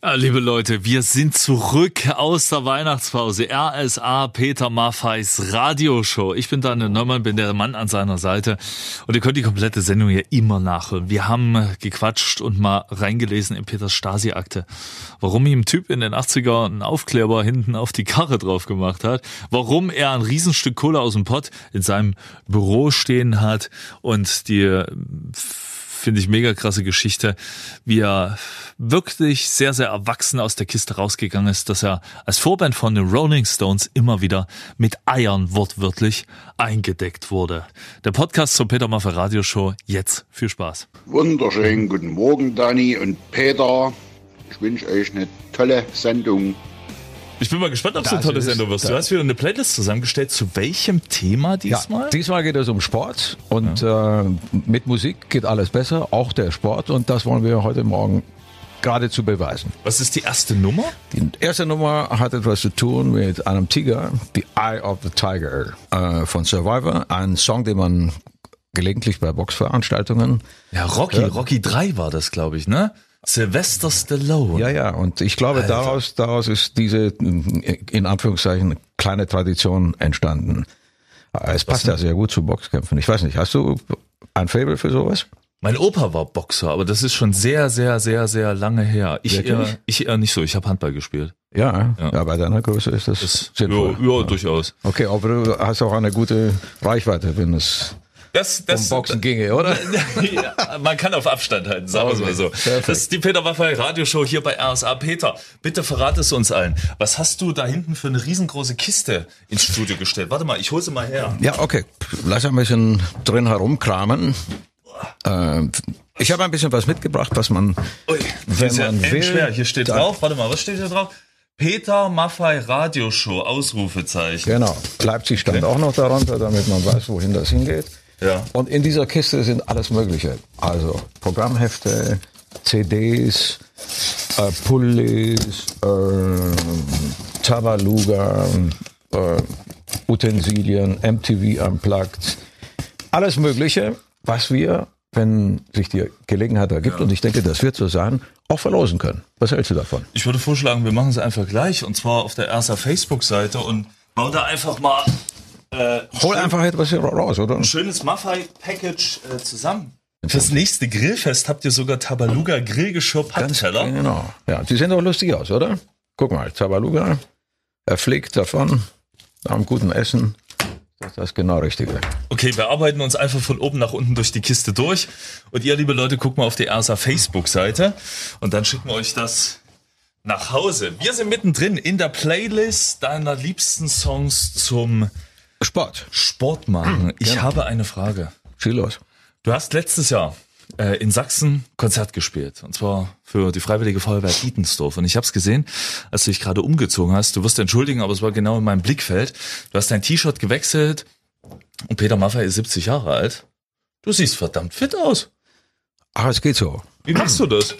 Liebe Leute, wir sind zurück aus der Weihnachtspause. RSA Peter Maffeis Radioshow. Ich bin Daniel Neumann, bin der Mann an seiner Seite. Und ihr könnt die komplette Sendung hier immer nachhören. Wir haben gequatscht und mal reingelesen in Peters Stasi-Akte. Warum ihm ein Typ in den 80er einen Aufkleber hinten auf die Karre drauf gemacht hat. Warum er ein Riesenstück Kohle aus dem Pott in seinem Büro stehen hat und die finde ich mega krasse Geschichte, wie er wirklich sehr, sehr erwachsen aus der Kiste rausgegangen ist, dass er als Vorband von den Rolling Stones immer wieder mit Eiern wortwörtlich eingedeckt wurde. Der Podcast zur Peter Maffay Radioshow. Jetzt viel Spaß. Wunderschönen guten Morgen, Dani und Peter. Ich wünsche euch eine tolle Sendung. Ich bin mal gespannt, ob es eine tolle Sendung wird. Du hast wieder eine Playlist zusammengestellt. Zu welchem Thema diesmal? Ja, diesmal geht es um Sport und ja. äh, mit Musik geht alles besser, auch der Sport und das wollen wir heute Morgen geradezu beweisen. Was ist die erste Nummer? Die erste Nummer hat etwas zu tun mit einem Tiger, The Eye of the Tiger äh, von Survivor, ein Song, den man gelegentlich bei Boxveranstaltungen. Ja, Rocky, hört. Rocky 3 war das, glaube ich, ne? Sylvester Stallone. Ja, ja, und ich glaube, Alter. daraus, daraus ist diese, in Anführungszeichen, kleine Tradition entstanden. Es passt ja sehr gut zu Boxkämpfen. Ich weiß nicht, hast du ein Fable für sowas? Mein Opa war Boxer, aber das ist schon sehr, sehr, sehr, sehr lange her. Ich eher, ich eher nicht so. Ich habe Handball gespielt. Ja, ja, ja, bei deiner Größe ist das, das sinnvoll. Ja, ja, durchaus. Okay, aber du hast auch eine gute Reichweite, wenn es das, das, um Boxen ginge, oder? ja, man kann auf Abstand halten, sagen wir es mal so. Perfekt. Das ist die Peter Waffel Radioshow hier bei RSA. Peter, bitte verrate es uns allen. Was hast du da hinten für eine riesengroße Kiste ins Studio gestellt? Warte mal, ich hole sie mal her. Ja, okay. Lass ein bisschen drin herumkramen. Äh, ich habe ein bisschen was mitgebracht, was man, Ui, wenn ja man will. Schwer. Hier steht drauf, warte mal, was steht hier drauf? Peter Maffei Radioshow, Ausrufezeichen. Genau. Leipzig stand okay. auch noch darunter, damit man weiß, wohin das hingeht. Ja. Und in dieser Kiste sind alles Mögliche. Also Programmhefte, CDs, äh, Pullis, äh, Tabaluga, äh, Utensilien, MTV Unplugged. Alles Mögliche, was wir, wenn sich die Gelegenheit ergibt, ja. und ich denke, das wird so sein, auch verlosen können. Was hältst du davon? Ich würde vorschlagen, wir machen es einfach gleich, und zwar auf der erster Facebook-Seite und bauen da einfach mal äh, Hol einfach etwas hier raus, oder? Ein schönes Maffei-Package äh, zusammen. Fürs nächste Grillfest habt ihr sogar Tabaluga Grillgeschirr Pappteller. Genau. Ja, die sehen doch lustig aus, oder? Guck mal, Tabaluga, er fliegt davon, am guten Essen. Das ist das genau Richtige. Okay, wir arbeiten uns einfach von oben nach unten durch die Kiste durch. Und ihr, liebe Leute, guckt mal auf die ERSA Facebook-Seite. Und dann schicken wir euch das nach Hause. Wir sind mittendrin in der Playlist deiner liebsten Songs zum Sport. Sport machen. Ich genau. habe eine Frage. Viel los. Du hast letztes Jahr äh, in Sachsen Konzert gespielt. Und zwar für die Freiwillige Feuerwehr Dietensdorf. Und ich habe es gesehen, als du dich gerade umgezogen hast. Du wirst entschuldigen, aber es war genau in meinem Blickfeld. Du hast dein T-Shirt gewechselt und Peter Maffay ist 70 Jahre alt. Du siehst verdammt fit aus. Ach, es geht so. Wie machst du das?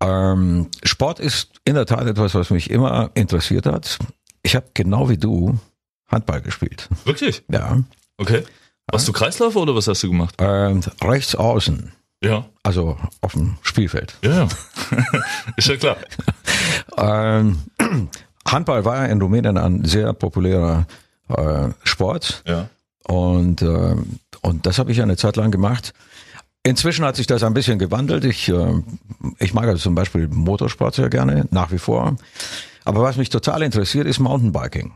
Ähm, Sport ist in der Tat etwas, was mich immer interessiert hat. Ich habe genau wie du Handball gespielt. Wirklich? Ja. Okay. Warst du Kreisläufer oder was hast du gemacht? Ähm, rechts außen. Ja. Also auf dem Spielfeld. Ja, ist ja klar. ähm, Handball war in Rumänien ein sehr populärer äh, Sport. Ja. Und, äh, und das habe ich eine Zeit lang gemacht. Inzwischen hat sich das ein bisschen gewandelt. Ich, äh, ich mag also zum Beispiel Motorsport sehr gerne, nach wie vor. Aber was mich total interessiert, ist Mountainbiking.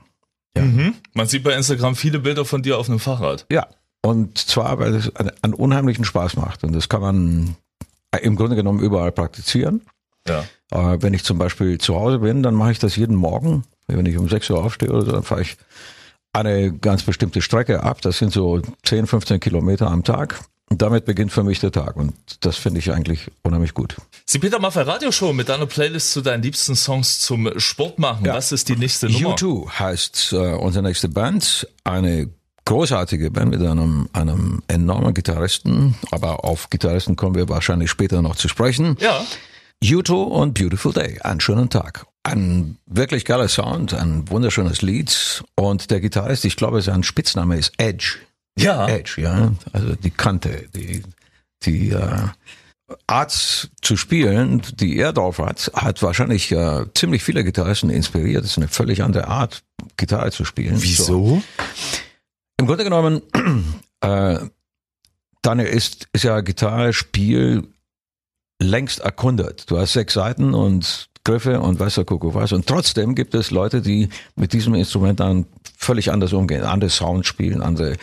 Ja. Mhm. Man sieht bei Instagram viele Bilder von dir auf einem Fahrrad. Ja. Und zwar, weil es einen, unheimlichen Spaß macht. Und das kann man im Grunde genommen überall praktizieren. Ja. Äh, wenn ich zum Beispiel zu Hause bin, dann mache ich das jeden Morgen. Wenn ich um 6 Uhr aufstehe oder so, dann fahre ich eine ganz bestimmte Strecke ab. Das sind so 10, 15 Kilometer am Tag. Und damit beginnt für mich der Tag und das finde ich eigentlich unheimlich gut. Sie Peter Maffay Radioshow mit deiner Playlist zu deinen liebsten Songs zum Sport machen. Ja. Was ist die nächste Nummer? U2 heißt äh, unsere nächste Band. Eine großartige Band mit einem, einem enormen Gitarristen, aber auf Gitarristen kommen wir wahrscheinlich später noch zu sprechen. Ja. U2 und Beautiful Day. Einen schönen Tag. Ein wirklich geiler Sound, ein wunderschönes Lied und der Gitarrist, ich glaube, sein Spitzname ist Edge. Ja. Edge, ja. Also die Kante, die, die, äh, Art zu spielen, die er drauf hat, hat wahrscheinlich äh, ziemlich viele Gitarristen inspiriert. Das ist eine völlig andere Art, Gitarre zu spielen. Wieso? So. Im Grunde genommen, äh, dann ist, ist ja Gitarrespiel längst erkundet. Du hast sechs Seiten und Griffe und weißer Kuckuck was. Und trotzdem gibt es Leute, die mit diesem Instrument dann völlig anders umgehen, andere Sound spielen, andere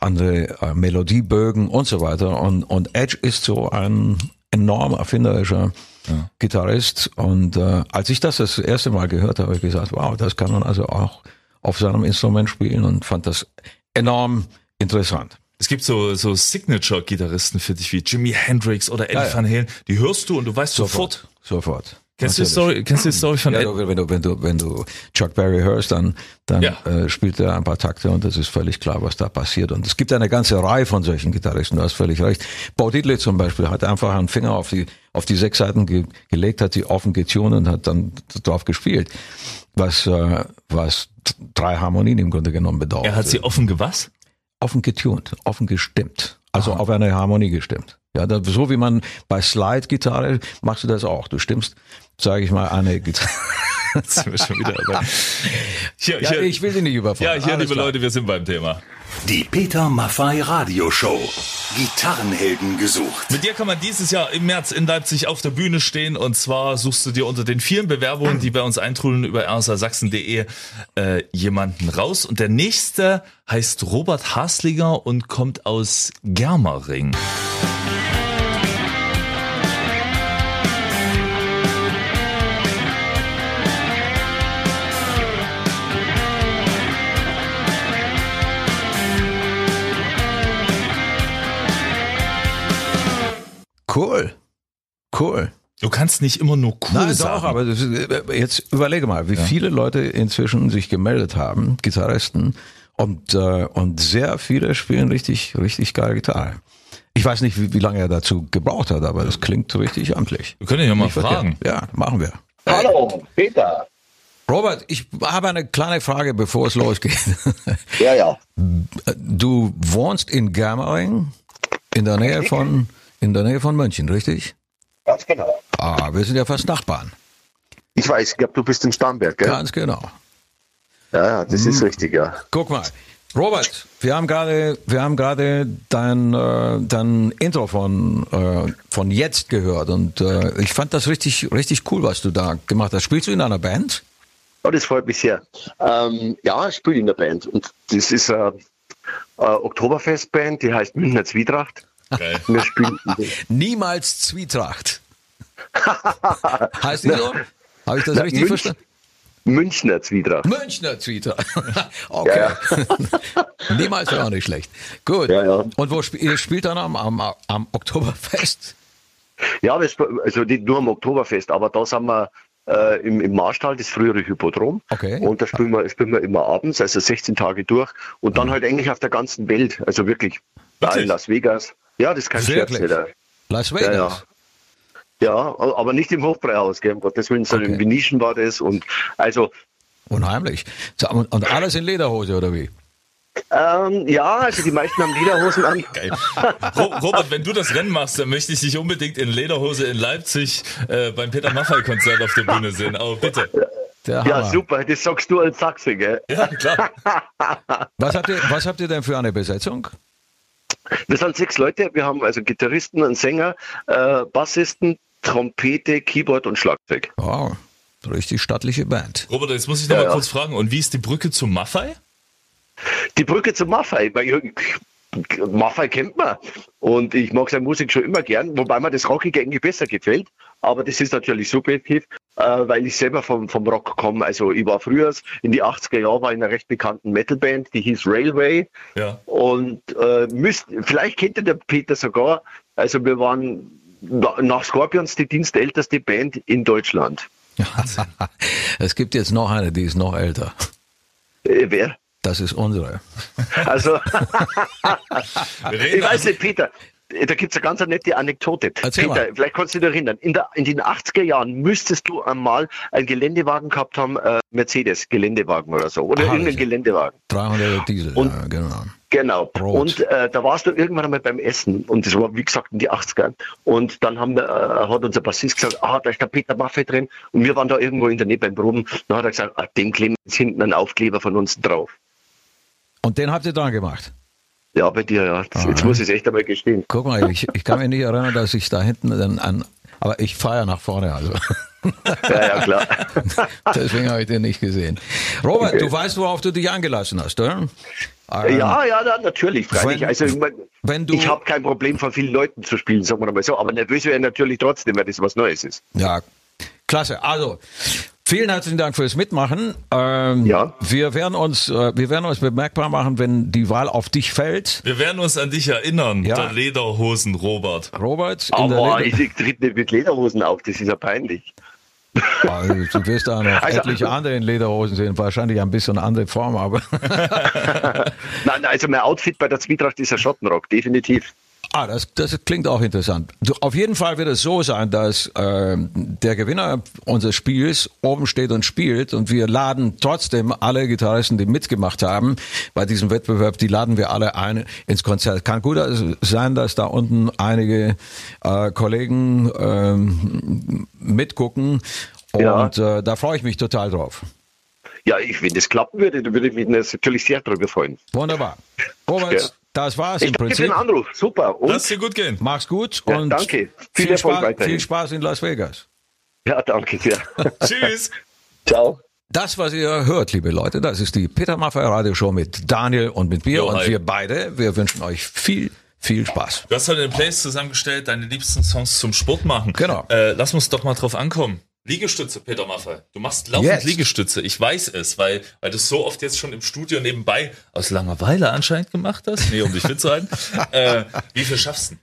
andere äh, Melodiebögen und so weiter. Und, und Edge ist so ein enorm erfinderischer ja. Gitarrist. Und äh, als ich das das erste Mal gehört habe, habe ich gesagt, wow, das kann man also auch auf seinem Instrument spielen und fand das enorm interessant. Es gibt so, so Signature-Gitarristen für dich wie Jimi Hendrix oder Eddie ja, ja. Van Halen. Die hörst du und du weißt sofort. Sofort. sofort. Kennst du, die Story, kennst du die Story von ja, Ed? wenn du wenn du wenn du Chuck Berry hörst, dann dann ja. äh, spielt er ein paar Takte und es ist völlig klar, was da passiert. Und es gibt eine ganze Reihe von solchen Gitarristen. Du hast völlig recht. Bo Diddley zum Beispiel hat einfach einen Finger auf die auf die sechs Seiten ge gelegt, hat sie offen getunt und hat dann drauf gespielt, was äh, was drei Harmonien im Grunde genommen bedeutet. Er hat sie offen gewas? Offen getunt, offen gestimmt, also Aha. auf eine Harmonie gestimmt. Ja, so wie man bei Slide-Gitarre machst du das auch. Du stimmst sage ich mal, eine Gitarre. sind wir schon wieder Hier, ja, hier, ich will sie nicht überfallen. Ja, hier, Alles liebe klar. Leute, wir sind beim Thema. Die Peter Maffei Radioshow. Gitarrenhelden gesucht. Mit dir kann man dieses Jahr im März in Leipzig auf der Bühne stehen und zwar suchst du dir unter den vielen Bewerbungen, die bei uns eintrudeln über rsasachsen.de äh, jemanden raus und der nächste heißt Robert Hasliger und kommt aus Germering. Cool. Cool. Du kannst nicht immer nur cool Nein, sagen. Doch, aber äh, jetzt überlege mal, wie ja. viele Leute inzwischen sich gemeldet haben, Gitarristen, und, äh, und sehr viele spielen richtig, richtig geile Gitarre. Ich weiß nicht, wie, wie lange er dazu gebraucht hat, aber das klingt richtig amtlich. Wir können ihn ja mal fragen. Ja, machen wir. Hallo, Peter. Robert, ich habe eine kleine Frage, bevor es losgeht. Ja, ja. Du wohnst in Germering, in der Nähe von in der Nähe von München, richtig? Ganz genau. Ah, wir sind ja fast Nachbarn. Ich weiß, ich glaube, du bist in Starnberg, gell? Ganz genau. Ja, das hm. ist richtig, ja. Guck mal. Robert, wir haben gerade, wir haben gerade dein, äh, dein Intro von, äh, von jetzt gehört und äh, ich fand das richtig, richtig cool, was du da gemacht hast. Spielst du in einer Band? Oh, das freut mich sehr. Ähm, ja, ich spiele in der Band und das ist eine, eine Oktoberfestband, die heißt Münchner Zwietracht. Geil. Niemals Zwietracht. heißt die so? Habe ich das Na, richtig Münch, verstanden? Münchner Zwietracht. Münchner Zwietracht. okay. Ja, ja. Niemals wäre auch nicht schlecht. Gut. Ja, ja. Und wo sp ihr spielt dann am, am, am Oktoberfest? Ja, also nicht nur am Oktoberfest, aber da sind wir äh, im, im Marstall, das frühere Hypodrom. Okay. Und da spielen wir, spielen wir immer abends, also 16 Tage durch. Und dann mhm. halt eigentlich auf der ganzen Welt, also wirklich, wirklich? in Las Vegas. Ja, das kann ich nicht. Las Vegas? Ja, ja. Ja, aber nicht im Hochbreihaus, gell? um Gottes Willen, sondern okay. in Venetian war das und also. Unheimlich. Und alles in Lederhose oder wie? Ähm, ja, also die meisten haben Lederhosen an. Geil. Robert, wenn du das Rennen machst, dann möchte ich dich unbedingt in Lederhose in Leipzig äh, beim Peter Maffay-Konzert auf der Bühne sehen. Aber bitte. Ja, super, das sagst du als Sachse, gell? Ja, klar. Was habt ihr, was habt ihr denn für eine Besetzung? Wir sind sechs Leute. Wir haben also Gitarristen, einen Sänger, äh, Bassisten, Trompete, Keyboard und Schlagzeug. Wow, richtig stattliche Band. Robert, jetzt muss ich noch ja, mal ja. kurz fragen. Und wie ist die Brücke zum Maffei? Die Brücke zum Maffei. Maffei kennt man. Und ich mag seine Musik schon immer gern, wobei mir das Rockige irgendwie besser gefällt. Aber das ist natürlich subjektiv, äh, weil ich selber vom, vom Rock komme. Also ich war früher in die 80er Jahre war in einer recht bekannten Metalband, die hieß Railway. Ja. Und äh, müsst, vielleicht kennt ihr der Peter sogar. Also wir waren nach Scorpions die dienstälteste Band in Deutschland. es gibt jetzt noch eine, die ist noch älter. Äh, wer? Das ist unsere. Also, ich weiß nicht, Peter. Da gibt es eine ganz nette Anekdote. Erzähl Peter, mal. vielleicht kannst du dich erinnern, in, der, in den 80er Jahren müsstest du einmal einen Geländewagen gehabt haben, äh, Mercedes, Geländewagen oder so, oder Aha, irgendein Geländewagen. 300 Diesel, und, ja, genau. Genau. Rot. Und äh, da warst du irgendwann einmal beim Essen und das war, wie gesagt, in die 80er. Und dann haben, äh, hat unser Bassist gesagt, ah, da ist der Peter Maffei drin. Und wir waren da irgendwo in der Nähe beim Proben. Dann hat er gesagt, ah, dem kleben jetzt hinten einen Aufkleber von uns drauf. Und den habt ihr dran gemacht? Ja, bei dir, ja. Das, jetzt muss ich es echt einmal gestehen. Guck mal, ich, ich kann mich nicht erinnern, dass ich da hinten dann an, aber ich fahre nach vorne, also. Ja, ja, klar. Deswegen habe ich den nicht gesehen. Robert, okay. du weißt, worauf du dich angelassen hast, oder? Ähm, ja, ja, natürlich, freilich. Wenn, also, ich, mein, wenn ich habe kein Problem, von vielen Leuten zu spielen, sagen wir mal so, aber nervös wäre natürlich trotzdem, weil das was Neues ist. Ja, klasse. Also, Vielen herzlichen Dank fürs Mitmachen. Ähm, ja. Wir werden uns, äh, wir werden uns bemerkbar machen, wenn die Wahl auf dich fällt. Wir werden uns an dich erinnern. Ja. Der Lederhosen, Robert. Robert. Aber ich tritt nicht mit Lederhosen auf. Das ist ja peinlich. Also, du wirst da noch also, etliche andere in Lederhosen sehen, wahrscheinlich ein bisschen andere Form, aber. Nein, also mein Outfit bei der Zwietracht ist ein Schottenrock, definitiv. Ah, das, das klingt auch interessant. Auf jeden Fall wird es so sein, dass äh, der Gewinner unseres Spiels oben steht und spielt und wir laden trotzdem alle Gitarristen, die mitgemacht haben bei diesem Wettbewerb, die laden wir alle ein ins Konzert. Kann gut sein, dass da unten einige äh, Kollegen äh, mitgucken und ja. äh, da freue ich mich total drauf. Ja, ich, wenn das klappen würde, dann würde ich mich natürlich sehr darüber freuen. Wunderbar. Robert, ja. Das war's ich im Prinzip. Für den Anruf. Super. Und? Lass dir gut gehen. Mach's gut ja, und danke. Viel, viel Erfolg Spaß, Viel Spaß in Las Vegas. Ja, danke sehr. Tschüss. Ciao. Das, was ihr hört, liebe Leute, das ist die Peter Maffay Radioshow mit Daniel und mit mir jo, und hi. wir beide. Wir wünschen euch viel viel Spaß. Du hast heute eine Playlist zusammengestellt, deine liebsten Songs zum Sport machen. Genau. Äh, lass uns doch mal drauf ankommen. Liegestütze, Peter Maffay. Du machst laufend yes. Liegestütze. Ich weiß es, weil, weil du es so oft jetzt schon im Studio nebenbei aus Langeweile anscheinend gemacht hast. Nee, um dich fit zu halten. äh, wie viel schaffst du?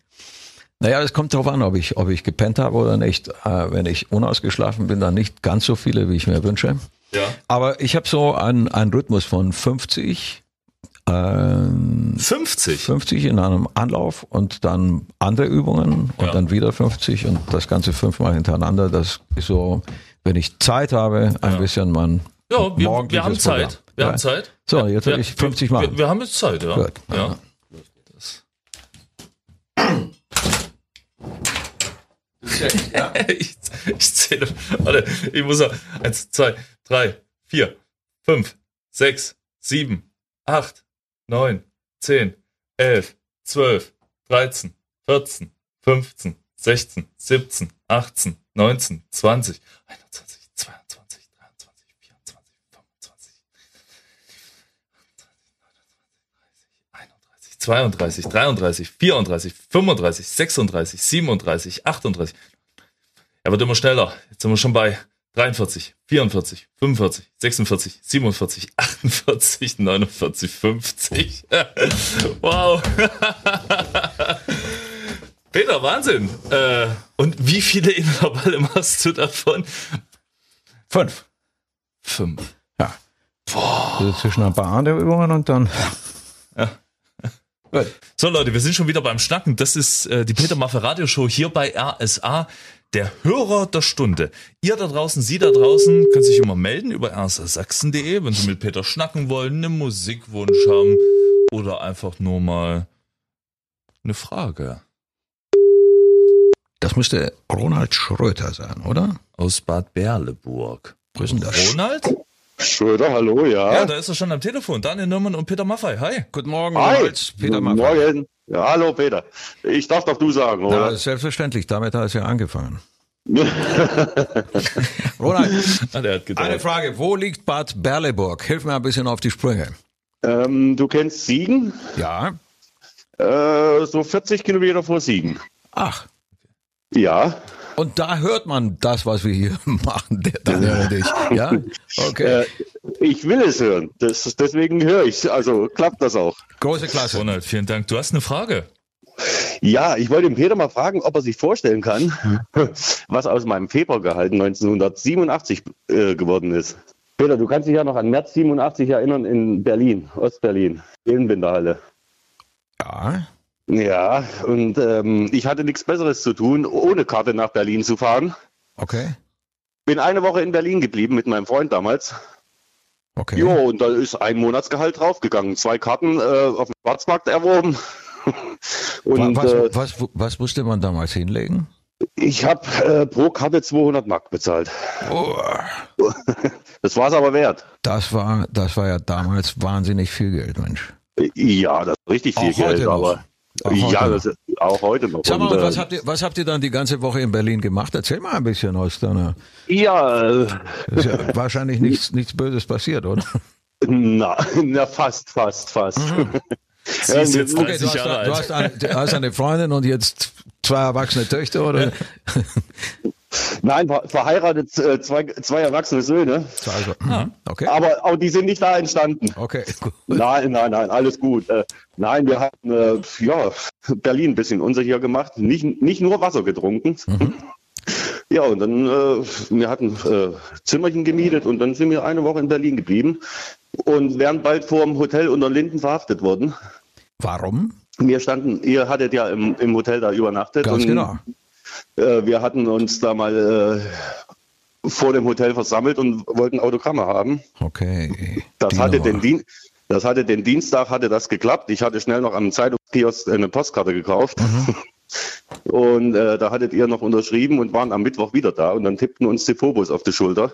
Naja, es kommt darauf an, ob ich, ob ich gepennt habe oder nicht. Äh, wenn ich unausgeschlafen bin, dann nicht ganz so viele, wie ich mir wünsche. Ja. Aber ich habe so einen, einen Rhythmus von 50 ähm, 50? 50 in einem Anlauf und dann andere Übungen und ja. dann wieder 50 und das Ganze fünfmal hintereinander. Das ist so, wenn ich Zeit habe, ein ja. bisschen man. Ja, wir, wir haben Zeit. Wir ja. haben Zeit. So, jetzt will ich 50 machen. Wir, wir, haben jetzt Zeit, ja. Gut. ja. ich, ich zähle. Warte, ich muss noch. Eins, zwei, drei, vier, fünf, sechs, sieben, acht, 9, 10, 11, 12, 13, 14, 15, 16, 17, 18, 19, 20, 21, 22, 23, 24, 25, 31, 32, 33, 34, 35, 36, 37, 38. Er wird immer schneller. Jetzt sind wir schon bei 43, 44, 45, 46, 47, 48, 49, 50. wow. Peter, Wahnsinn. Äh, und wie viele Intervalle machst du davon? Fünf. Fünf. Ja. Boah. Also zwischen ein paar anderen Übungen und dann. Ja. So Leute, wir sind schon wieder beim Schnacken. Das ist äh, die Peter Maffe Radio Show hier bei RSA der Hörer der Stunde. Ihr da draußen, Sie da draußen, können sich immer melden über erstersachsen.de, wenn Sie mit Peter schnacken wollen, einen Musikwunsch haben oder einfach nur mal eine Frage. Das müsste Ronald Schröter sein, oder? Aus Bad Berleburg. Denn das? Ronald? Schröder, hallo, ja. Ja, da ist er schon am Telefon. Daniel Nürmann und Peter Maffei. Hi. Guten Morgen, Hi. Ronald. Peter Guten Maffei. Morgen. Ja, hallo Peter. Ich darf doch du sagen, oder? Ja, selbstverständlich. Damit hat es ja angefangen. Ronald, eine Frage. Wo liegt Bad Berleburg? Hilf mir ein bisschen auf die Sprünge. Ähm, du kennst Siegen? Ja. Äh, so 40 Kilometer vor Siegen. Ach. Ja. Und da hört man das, was wir hier machen, der Daniel und ich. Ja? Okay. Äh, ich will es hören. Das, deswegen höre ich Also klappt das auch. Große Klasse. Ronald, vielen Dank. Du hast eine Frage. Ja, ich wollte den Peter mal fragen, ob er sich vorstellen kann, was aus meinem Februargehalt 1987 äh, geworden ist. Peter, du kannst dich ja noch an März 87 erinnern in Berlin, Ostberlin, in Winterhalle. Ja. Ja, und ähm, ich hatte nichts Besseres zu tun, ohne Karte nach Berlin zu fahren. Okay. Bin eine Woche in Berlin geblieben mit meinem Freund damals. Okay. Jo, und da ist ein Monatsgehalt draufgegangen. Zwei Karten äh, auf dem Schwarzmarkt erworben. und, was, äh, was, was, musste man damals hinlegen? Ich habe äh, pro Karte 200 Mark bezahlt. Oh. Das war es aber wert. Das war, das war ja damals wahnsinnig viel Geld, Mensch. Ja, das ist richtig viel auch Geld, aber auch ja, das, auch heute noch. Sag mal, und, was, habt ihr, was habt ihr dann die ganze Woche in Berlin gemacht? Erzähl mal ein bisschen aus deiner. Ja, äh, ist ja wahrscheinlich nichts, nichts Böses passiert, oder? Na, na fast, fast, fast. Mhm. Sie ist jetzt okay, du, hast, Jahre du, hast eine, du hast eine Freundin und jetzt zwei erwachsene Töchter, oder? Nein, verheiratet äh, zwei, zwei erwachsene Söhne. Also, mhm. okay. Aber auch die sind nicht da entstanden. Okay, gut. Nein, nein, nein, alles gut. Äh, nein, wir haben äh, ja, Berlin ein bisschen unsicher gemacht. Nicht, nicht nur Wasser getrunken. Mhm. Ja, und dann, wir hatten Zimmerchen gemietet und dann sind wir eine Woche in Berlin geblieben und wären bald vor dem Hotel unter Linden verhaftet worden. Warum? Wir standen, ihr hattet ja im, im Hotel da übernachtet. Ganz und, genau. Äh, wir hatten uns da mal äh, vor dem Hotel versammelt und wollten Autogramme haben. Okay. Das hatte, den Dien das hatte den Dienstag hatte das geklappt. Ich hatte schnell noch am Zeitungskiosk eine Postkarte gekauft. Mhm. Und äh, da hattet ihr noch unterschrieben und waren am Mittwoch wieder da und dann tippten uns die Phobos auf die Schulter.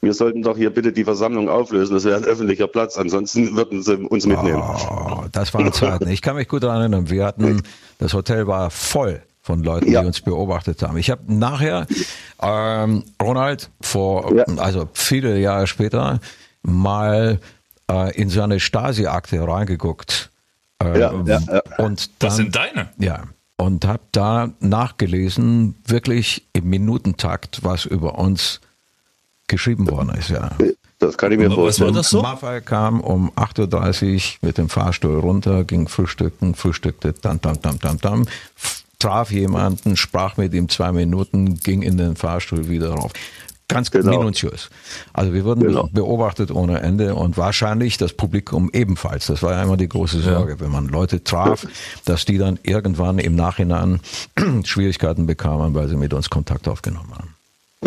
Wir sollten doch hier bitte die Versammlung auflösen, das wäre ein öffentlicher Platz, ansonsten würden sie uns mitnehmen. Oh, das waren Zeiten. Ich kann mich gut daran erinnern. Wir hatten, das Hotel war voll von Leuten, ja. die uns beobachtet haben. Ich habe nachher ähm, Ronald vor, ja. also viele Jahre später, mal äh, in seine Stasi-Akte reingeguckt. Äh, ja, ja, ja. Und dann, Was sind deine? Ja, und habe da nachgelesen, wirklich im Minutentakt, was über uns geschrieben worden ist. Ja. Das kann ich mir vorstellen. Was war das so? Maffei kam um 8.30 Uhr mit dem Fahrstuhl runter, ging frühstücken, frühstückte, tam, tam, tam, tam, tam, traf jemanden, sprach mit ihm zwei Minuten, ging in den Fahrstuhl wieder rauf. Ganz genau. minutiös. Also wir wurden genau. beobachtet ohne Ende und wahrscheinlich das Publikum ebenfalls. Das war ja immer die große Sorge, ja. wenn man Leute traf, dass die dann irgendwann im Nachhinein Schwierigkeiten bekamen, weil sie mit uns Kontakt aufgenommen haben.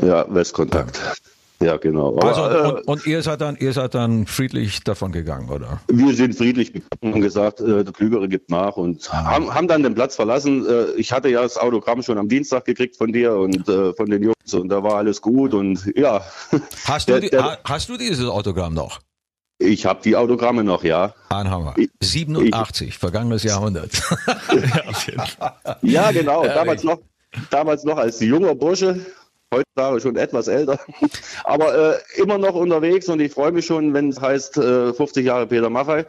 Ja, Westkontakt. Ja. Ja, genau. Aber, also, und, äh, und, ihr, seid dann, ihr seid dann friedlich davon gegangen, oder? Wir sind friedlich gegangen und gesagt, äh, der Klügere gibt nach und ah. haben, haben dann den Platz verlassen. Äh, ich hatte ja das Autogramm schon am Dienstag gekriegt von dir und äh, von den Jungs und da war alles gut und ja. Hast du, der, der, hast du dieses Autogramm noch? Ich habe die Autogramme noch, ja. Ein Hammer. 87, ich, vergangenes Jahrhundert. ja, genau. Damals noch, damals noch als junger Bursche heutzutage schon etwas älter, aber äh, immer noch unterwegs und ich freue mich schon, wenn es heißt äh, 50 Jahre Peter Maffei.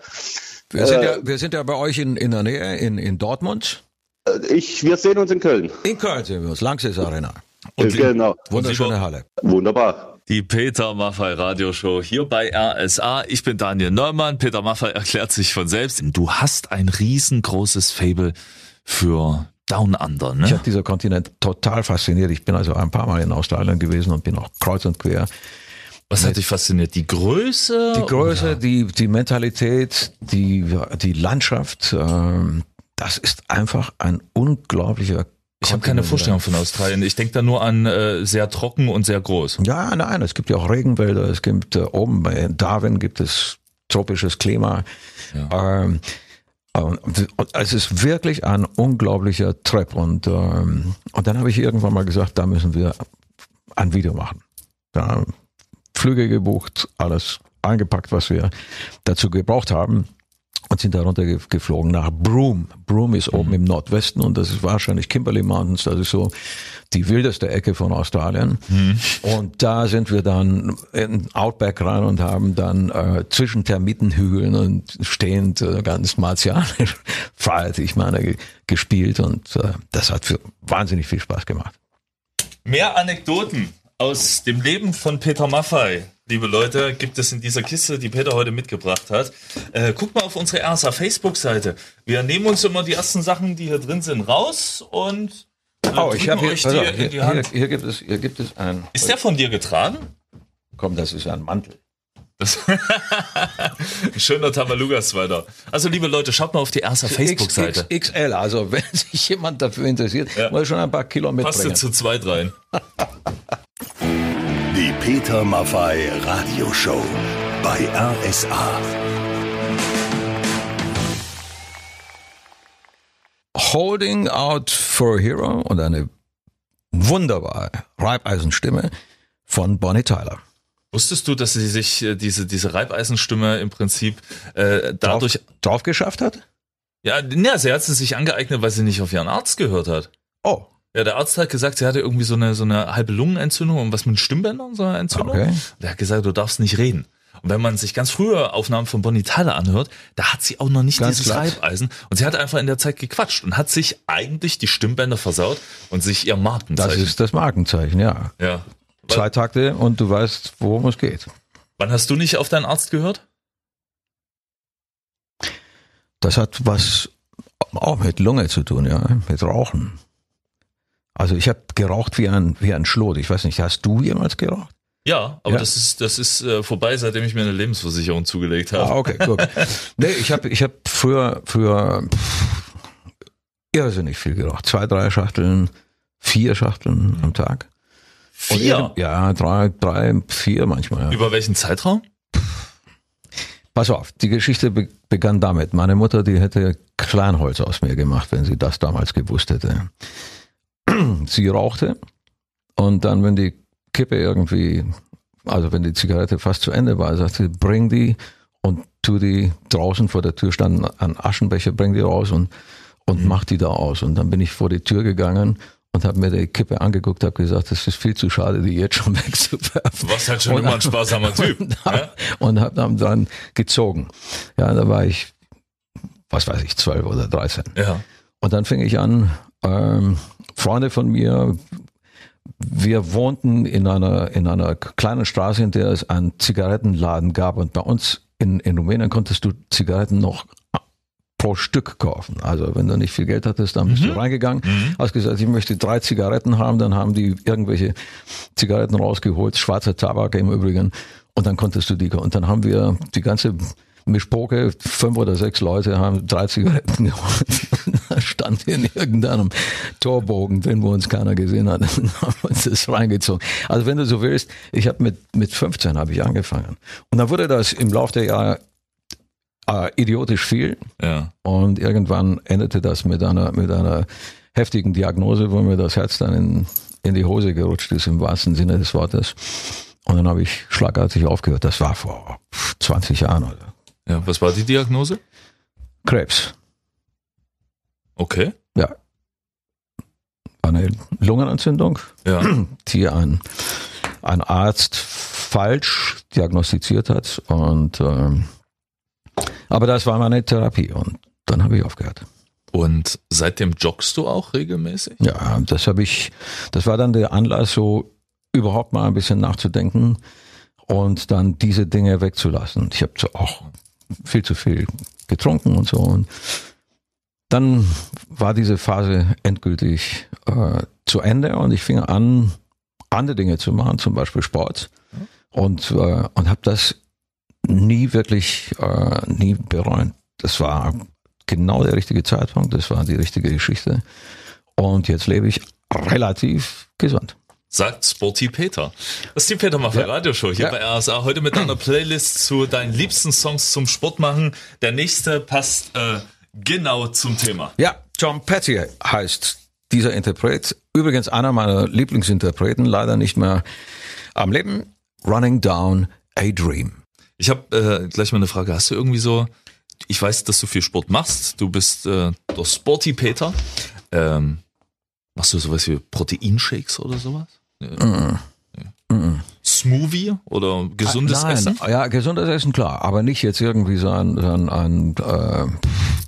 Wir, sind ja, äh, wir sind ja bei euch in, in der Nähe, in, in Dortmund. Äh, ich, wir sehen uns in Köln. In Köln sehen wir uns, Langsys Arena. Und genau. Wunderschöne Halle. Wunderbar. Die Peter Maffei Radioshow hier bei RSA. Ich bin Daniel Neumann. Peter Maffei erklärt sich von selbst. Du hast ein riesengroßes Fable für Down Under. Ne? Ich habe dieser Kontinent total fasziniert. Ich bin also ein paar Mal in Australien gewesen und bin auch kreuz und quer. Was hat dich fasziniert? Die Größe? Die Größe, die, die Mentalität, die, die Landschaft. Ähm, das ist einfach ein unglaublicher ich habe keine Vorstellung von Australien. Ich denke da nur an äh, sehr trocken und sehr groß. Ja, nein, es gibt ja auch Regenwälder. Es gibt äh, oben bei Darwin gibt es tropisches Klima. Ja. Ähm, es ist wirklich ein unglaublicher Trip. Und, ähm, und dann habe ich irgendwann mal gesagt, da müssen wir ein Video machen. Da Flüge gebucht, alles eingepackt, was wir dazu gebraucht haben und sind darunter geflogen nach Broome. Broome ist oben mhm. im Nordwesten und das ist wahrscheinlich Kimberley Mountains, das ist so die wildeste Ecke von Australien. Mhm. Und da sind wir dann in Outback rein und haben dann äh, zwischen Termitenhügeln und stehend äh, ganz martialisch Freiheit, ich meine, gespielt und äh, das hat für wahnsinnig viel Spaß gemacht. Mehr Anekdoten aus dem Leben von Peter Maffei liebe Leute, gibt es in dieser Kiste, die Peter heute mitgebracht hat. Äh, guckt mal auf unsere RSA Facebook-Seite. Wir nehmen uns immer die ersten Sachen, die hier drin sind, raus und äh, oh, ich habe hier, also, hier, hier, hier, gibt es, hier gibt es einen. Ist der von dir getragen? Komm, das ist ein Mantel. Schöner Tabaluga-Sweater. Also liebe Leute, schaut mal auf die erste Facebook-Seite. XL, also wenn sich jemand dafür interessiert, ja. muss schon ein paar Kilo mitbringen. Passt zu zweit rein. Peter Maffei Radioshow bei RSA. Holding Out for a Hero und eine wunderbare Reibeisenstimme von Bonnie Tyler. Wusstest du, dass sie sich äh, diese, diese Reibeisenstimme im Prinzip äh, dadurch drauf, drauf geschafft hat? Ja, ja, sie hat sie sich angeeignet, weil sie nicht auf ihren Arzt gehört hat. Oh. Ja, der Arzt hat gesagt, sie hatte irgendwie so eine, so eine halbe Lungenentzündung und was mit Stimmbändern, so eine Entzündung. Okay. Und er hat gesagt, du darfst nicht reden. Und wenn man sich ganz frühe Aufnahmen von Bonnie Tyler anhört, da hat sie auch noch nicht ganz dieses glatt. Reibeisen. Und sie hat einfach in der Zeit gequatscht und hat sich eigentlich die Stimmbänder versaut und sich ihr Markenzeichen. Das ist das Markenzeichen, ja. Ja. Zwei Takte und du weißt, worum es geht. Wann hast du nicht auf deinen Arzt gehört? Das hat was auch mit Lunge zu tun, ja, mit Rauchen. Also ich habe geraucht wie ein, wie ein Schlot. Ich weiß nicht, hast du jemals geraucht? Ja, aber ja. das ist das ist äh, vorbei, seitdem ich mir eine Lebensversicherung zugelegt habe. Ah, okay, gut. nee, ich habe ich hab früher früher pff, irrsinnig viel geraucht. Zwei, drei Schachteln, vier Schachteln am Tag. Vier? ja, drei, drei, vier manchmal. Ja. Über welchen Zeitraum? Pass auf, die Geschichte be begann damit. Meine Mutter, die hätte Kleinholz aus mir gemacht, wenn sie das damals gewusst hätte. sie rauchte und dann, wenn die Kippe irgendwie, also wenn die Zigarette fast zu Ende war, sagte sie, bring die und tu die draußen vor der Tür stand ein Aschenbecher, bring die raus und, und mhm. mach die da aus. Und dann bin ich vor die Tür gegangen und habe mir die Kippe angeguckt, habe gesagt, das ist viel zu schade, die jetzt schon wegzuwerfen. Was halt schon und, immer ein sparsamer Typ. Und, ja? und habe dann, dann gezogen. Ja, da war ich, was weiß ich, zwölf oder dreizehn. Ja. Und dann fing ich an, ähm, Freunde von mir, wir wohnten in einer, in einer kleinen Straße, in der es einen Zigarettenladen gab. Und bei uns in, in Rumänien konntest du Zigaretten noch pro Stück kaufen. Also wenn du nicht viel Geld hattest, dann bist mhm. du reingegangen, mhm. hast gesagt, ich möchte drei Zigaretten haben, dann haben die irgendwelche Zigaretten rausgeholt, schwarzer Tabak im Übrigen, und dann konntest du die, und dann haben wir die ganze Mischpoke, fünf oder sechs Leute haben drei Zigaretten geholt. Da stand in irgendeinem Torbogen drin, wo uns keiner gesehen hat, und haben uns das reingezogen. Also wenn du so willst, ich habe mit, mit 15 habe ich angefangen. Und dann wurde das im Laufe der Jahre äh, idiotisch viel. Ja. Und irgendwann endete das mit einer, mit einer heftigen Diagnose, wo mir das Herz dann in, in die Hose gerutscht ist, im wahrsten Sinne des Wortes. Und dann habe ich schlagartig aufgehört. Das war vor 20 Jahren. Oder ja, was war die Diagnose? Krebs. Okay. Ja. Eine Lungenentzündung, ja. die ein, ein Arzt falsch diagnostiziert hat. Und ähm, aber das war meine Therapie und dann habe ich aufgehört. Und seitdem joggst du auch regelmäßig? Ja, das habe ich, das war dann der Anlass, so überhaupt mal ein bisschen nachzudenken und dann diese Dinge wegzulassen. Ich habe auch viel zu viel getrunken und so. Und dann war diese Phase endgültig äh, zu Ende und ich fing an, andere Dinge zu machen, zum Beispiel Sport. Und, äh, und habe das nie wirklich, äh, nie bereut. Das war genau der richtige Zeitpunkt, das war die richtige Geschichte. Und jetzt lebe ich relativ gesund sagt Sporty Peter. Das ist die Peter Maffei ja. Radioshow hier ja. bei RSA. Heute mit einer Playlist zu deinen liebsten Songs zum Sport machen. Der nächste passt äh, genau zum Thema. Ja, John Petty heißt dieser Interpret. Übrigens einer meiner Lieblingsinterpreten, leider nicht mehr am Leben. Running Down a Dream. Ich habe äh, gleich mal eine Frage. Hast du irgendwie so, ich weiß, dass du viel Sport machst. Du bist äh, der Sporty Peter. Ähm, machst du sowas wie Proteinshakes oder sowas? Mm. Mm. Smoothie oder gesundes Nein, Essen? Ja, gesundes Essen, klar, aber nicht jetzt irgendwie so ein, ein, ein äh,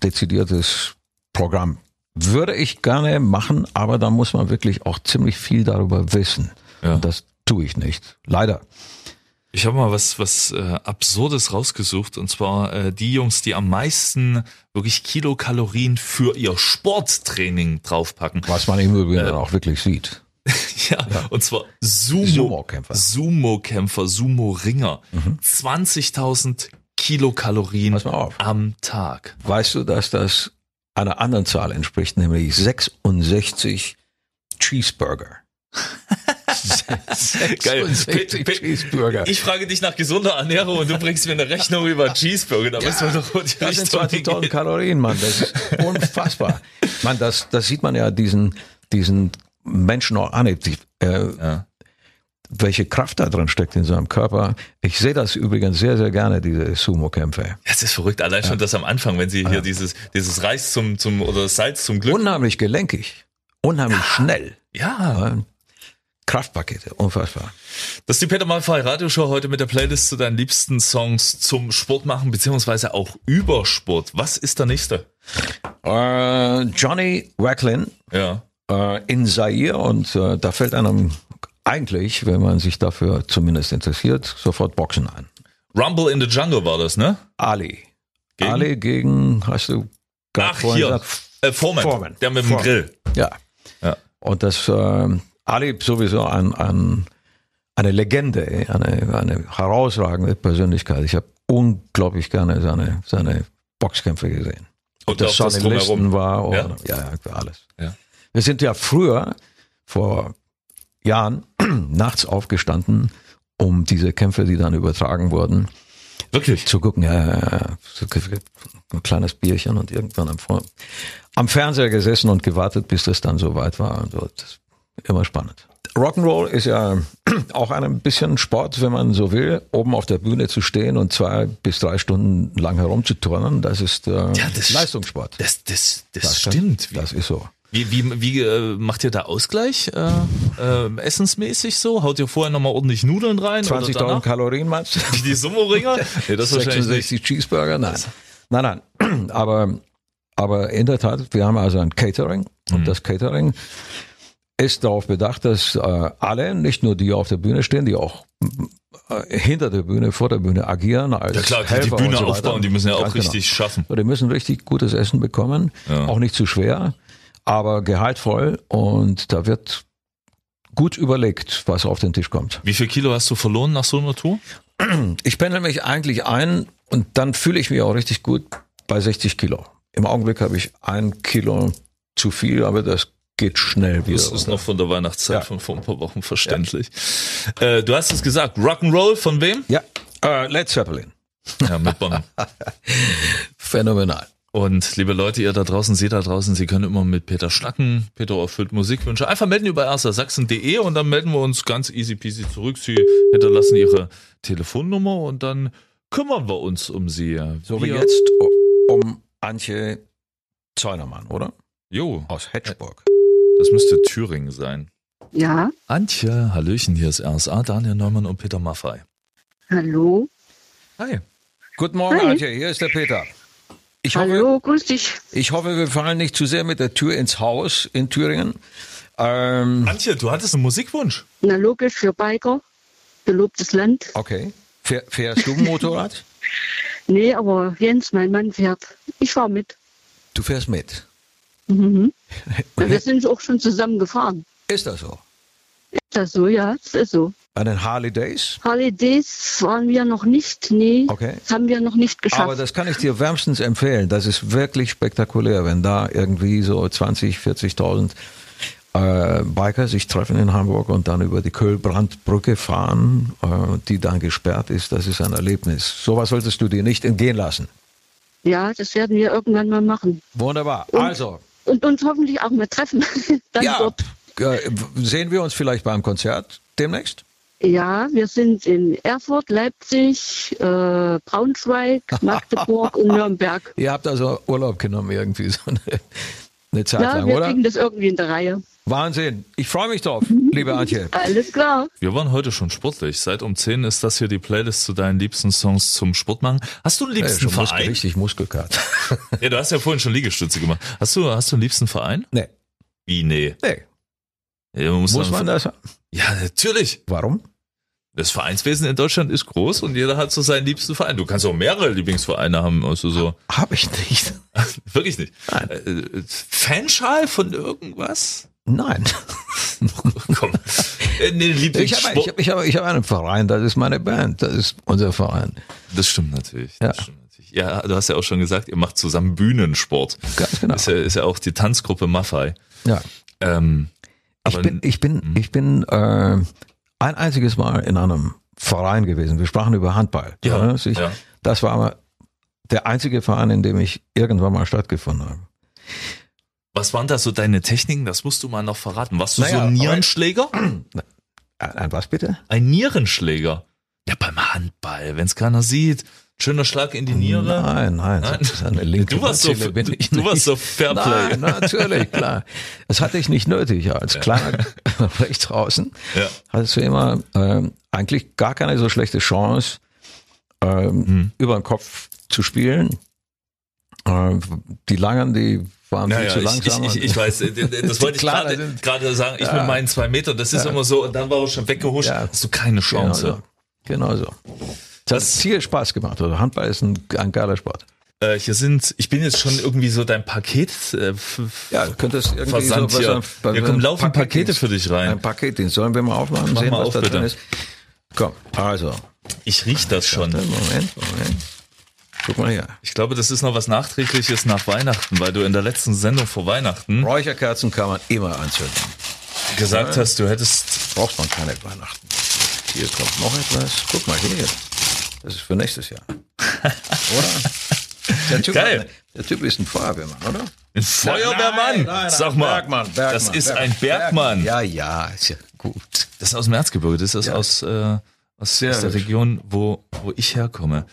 dezidiertes Programm. Würde ich gerne machen, aber da muss man wirklich auch ziemlich viel darüber wissen. Ja. Und das tue ich nicht. Leider. Ich habe mal was was äh, absurdes rausgesucht und zwar äh, die Jungs, die am meisten wirklich Kilokalorien für ihr Sporttraining draufpacken. Was man im Übrigen äh, auch wirklich sieht. ja, ja, und zwar Sumo-Kämpfer. Sumo-Kämpfer, Sumo-Ringer. Mhm. 20.000 Kilokalorien am Tag. Weißt du, dass das einer anderen Zahl entspricht, nämlich 66 Cheeseburger. Geil. Cheeseburger. Ich frage dich nach gesunder Ernährung und du bringst mir eine Rechnung über Cheeseburger. Da ja, müssen wir doch die Das sind 20.000 Kalorien, Mann. Das ist unfassbar. Mann, das, das sieht man ja diesen, diesen Menschen auch an. Äh, ja. Welche Kraft da drin steckt in seinem Körper. Ich sehe das übrigens sehr, sehr gerne, diese Sumo-Kämpfe. Es ist verrückt, allein ja. schon das am Anfang, wenn sie hier dieses, dieses Reis zum, zum, oder Salz zum Glück. Unheimlich gelenkig. Unheimlich schnell. Ja. Kraftpakete, unfassbar. Das ist die Peter Malfei Radioshow heute mit der Playlist zu deinen liebsten Songs zum Sport machen, beziehungsweise auch über Sport. Was ist der nächste? Uh, Johnny Wacklin ja. Uh, in Zaire und uh, da fällt einem eigentlich, wenn man sich dafür zumindest interessiert, sofort Boxen ein. Rumble in the Jungle war das, ne? Ali. Gegen? Ali gegen, hast du Ach, hier, gesagt? Äh, Foreman, Foreman, der mit dem Foreman. Grill. Ja. ja. Und das, äh, Ali sowieso ein, ein, eine Legende, eine, eine herausragende Persönlichkeit. Ich habe unglaublich gerne seine, seine Boxkämpfe gesehen. Und das Sonny Listen war oder, ja, ja, alles. Ja. Wir sind ja früher, vor Jahren, nachts aufgestanden, um diese Kämpfe, die dann übertragen wurden, Wirklich? Zu gucken, ja, ja, ja. Ein kleines Bierchen und irgendwann am, am Fernseher gesessen und gewartet, bis das dann soweit war. Und so. Das immer spannend. Rock'n'Roll ist ja auch ein bisschen Sport, wenn man so will, oben auf der Bühne zu stehen und zwei bis drei Stunden lang herumzuturnen. Das ist äh, ja, das Leistungssport. Das, das, das, das stimmt. Das ist so. Wie, wie, wie äh, macht ihr da Ausgleich äh, äh, essensmäßig so? Haut ihr vorher nochmal ordentlich Nudeln rein? 20.000 Kalorien meinst du? Die Sumo-Ringer? nee, das 66 Cheeseburger? Nein. Nein, nein. Aber, aber in der Tat, wir haben also ein Catering und mhm. das Catering ist darauf bedacht, dass äh, alle, nicht nur die auf der Bühne stehen, die auch äh, hinter der Bühne, vor der Bühne agieren als Ja klar, die, die Bühne so aufbauen, die müssen ja auch Ganz genau. richtig genau. schaffen. Die müssen richtig gutes Essen bekommen, ja. auch nicht zu schwer, aber gehaltvoll und da wird gut überlegt, was auf den Tisch kommt. Wie viel Kilo hast du verloren nach so einer Tour? Ich pendel mich eigentlich ein und dann fühle ich mich auch richtig gut bei 60 Kilo. Im Augenblick habe ich ein Kilo zu viel, aber das geht schnell wieder. Das ist noch von der Weihnachtszeit ja. von vor ein paar Wochen verständlich. Ja. Äh, du hast es gesagt, Rock'n'Roll von wem? Ja, äh, Led Zeppelin. Ja, mit Bonn. Phänomenal. Und liebe Leute, ihr da draußen, seht da draußen, Sie können immer mit Peter schnacken. Peter erfüllt Musikwünsche. Einfach melden über erstersachsen.de und dann melden wir uns ganz easy peasy zurück. Sie hinterlassen Ihre Telefonnummer und dann kümmern wir uns um Sie. So wie jetzt um Antje Zeunermann, oder? Jo. Aus Hedgeburg. Das müsste Thüringen sein. Ja. Antje, Hallöchen, hier ist RSA, Daniel Neumann und Peter Maffei. Hallo. Hi. Guten Morgen, Hi. Antje, hier ist der Peter. Ich Hallo, hoffe, grüß dich. Ich hoffe, wir fallen nicht zu sehr mit der Tür ins Haus in Thüringen. Ähm, Antje, du hattest einen Musikwunsch. Na logisch, für Biker. Gelobtes Land. Okay. Fähr, fährst du ein Motorrad? nee, aber Jens, mein Mann, fährt. Ich fahr mit. Du fährst mit? Mhm. wir sind auch schon zusammen gefahren. Ist das so? Ist das so, ja, das ist so. Bei den Harley Days? Harley Days waren wir noch nicht, nee. Okay. Das haben wir noch nicht geschafft. Aber das kann ich dir wärmstens empfehlen. Das ist wirklich spektakulär, wenn da irgendwie so 20, 40.000 äh, Biker sich treffen in Hamburg und dann über die Kölbrandbrücke fahren, äh, die dann gesperrt ist. Das ist ein Erlebnis. Sowas solltest du dir nicht entgehen lassen. Ja, das werden wir irgendwann mal machen. Wunderbar. Und also, und uns hoffentlich auch mal treffen. Dann ja, dort. Sehen wir uns vielleicht beim Konzert demnächst? Ja, wir sind in Erfurt, Leipzig, äh, Braunschweig, Magdeburg und Nürnberg. Ihr habt also Urlaub genommen irgendwie so eine, eine Zeit ja, lang, wir oder? kriegen das irgendwie in der Reihe. Wahnsinn. Ich freue mich drauf, liebe Antje. Alles klar. Wir waren heute schon sportlich. Seit um 10 ist das hier die Playlist zu deinen liebsten Songs zum Sportmachen. Hast du einen liebsten ja, Verein? Muskel, richtig Muskelkater. ja, du hast ja vorhin schon Liegestütze gemacht. Hast du, hast du einen liebsten Verein? Nee. Wie, nee? Nee. Ja, man muss, muss man das? Ja, natürlich. Warum? Das Vereinswesen in Deutschland ist groß und jeder hat so seinen liebsten Verein. Du kannst auch mehrere Lieblingsvereine haben, also so. Hab ich nicht. Wirklich nicht. Nein. Äh, Fanschal von irgendwas? Nein. Komm. Äh, nee, ich habe ich hab, ich hab, einen Verein, das ist meine Band, das ist unser Verein. Das stimmt natürlich. Ja. Das stimmt natürlich. Ja, du hast ja auch schon gesagt, ihr macht zusammen Bühnensport. Ganz genau. Ist ja, ist ja auch die Tanzgruppe Maffei. Ja. Ähm, ich bin, ich bin, hm. ich bin äh, ein einziges Mal in einem Verein gewesen. Wir sprachen über Handball. Ja, ich, ja. Das war der einzige Verein, in dem ich irgendwann mal stattgefunden habe. Was waren da so deine Techniken? Das musst du mal noch verraten. Warst du naja, so ein Nierenschläger? Ein was bitte? Ein Nierenschläger. Ja, beim Handball, wenn es keiner sieht. Schöner Schlag in die Niere. Nein, nein, nein. Das ist eine linke du warst so, ich du warst so Fairplay. Nein, natürlich, klar. Das hatte ich nicht nötig. Als ja. kleiner rechts draußen ja. hattest du immer ähm, eigentlich gar keine so schlechte Chance, ähm, hm. über den Kopf zu spielen. Ähm, die Langen, die waren naja, viel zu langsam. Ich, ich, ich weiß, das wollte ich gerade sagen. Ich ja. mit meinen zwei Metern, das ist ja. immer so, und dann war er schon weggehuscht, ja. hast du keine Chance. Genau so. Genau so. Das hat viel Spaß gemacht. Also Handball ist ein, ein geiler Sport. Äh, hier sind, ich bin jetzt schon irgendwie so dein Paket. Äh, ja, du könntest irgendwie Versand so was hier. Ja, kommen laufen Pakete für dich rein. Ein Paket, den sollen wir mal aufmachen, Mach sehen, mal was auf, da bitte. drin ist. Komm, also. Ich riech das schon. Moment, Moment. Guck mal hier. Ich glaube, das ist noch was Nachträgliches nach Weihnachten, weil du in der letzten Sendung vor Weihnachten. Räucherkerzen kann man immer anzünden. Gesagt ja. hast, du hättest. Braucht man keine Weihnachten. Hier kommt noch etwas. Guck mal hier. Das ist für nächstes Jahr. oder? Der typ, Geil. der typ ist ein Feuerwehrmann, oder? Ein Feuerwehrmann? Nein, nein, Sag mal. Bergmann, Bergmann, das ist Bergmann, ein Bergmann. Ja, ja, ist ja gut. Das ist aus dem Erzgebirge. Das ist ja. aus, äh, aus, aus der Region, wo, wo ich herkomme.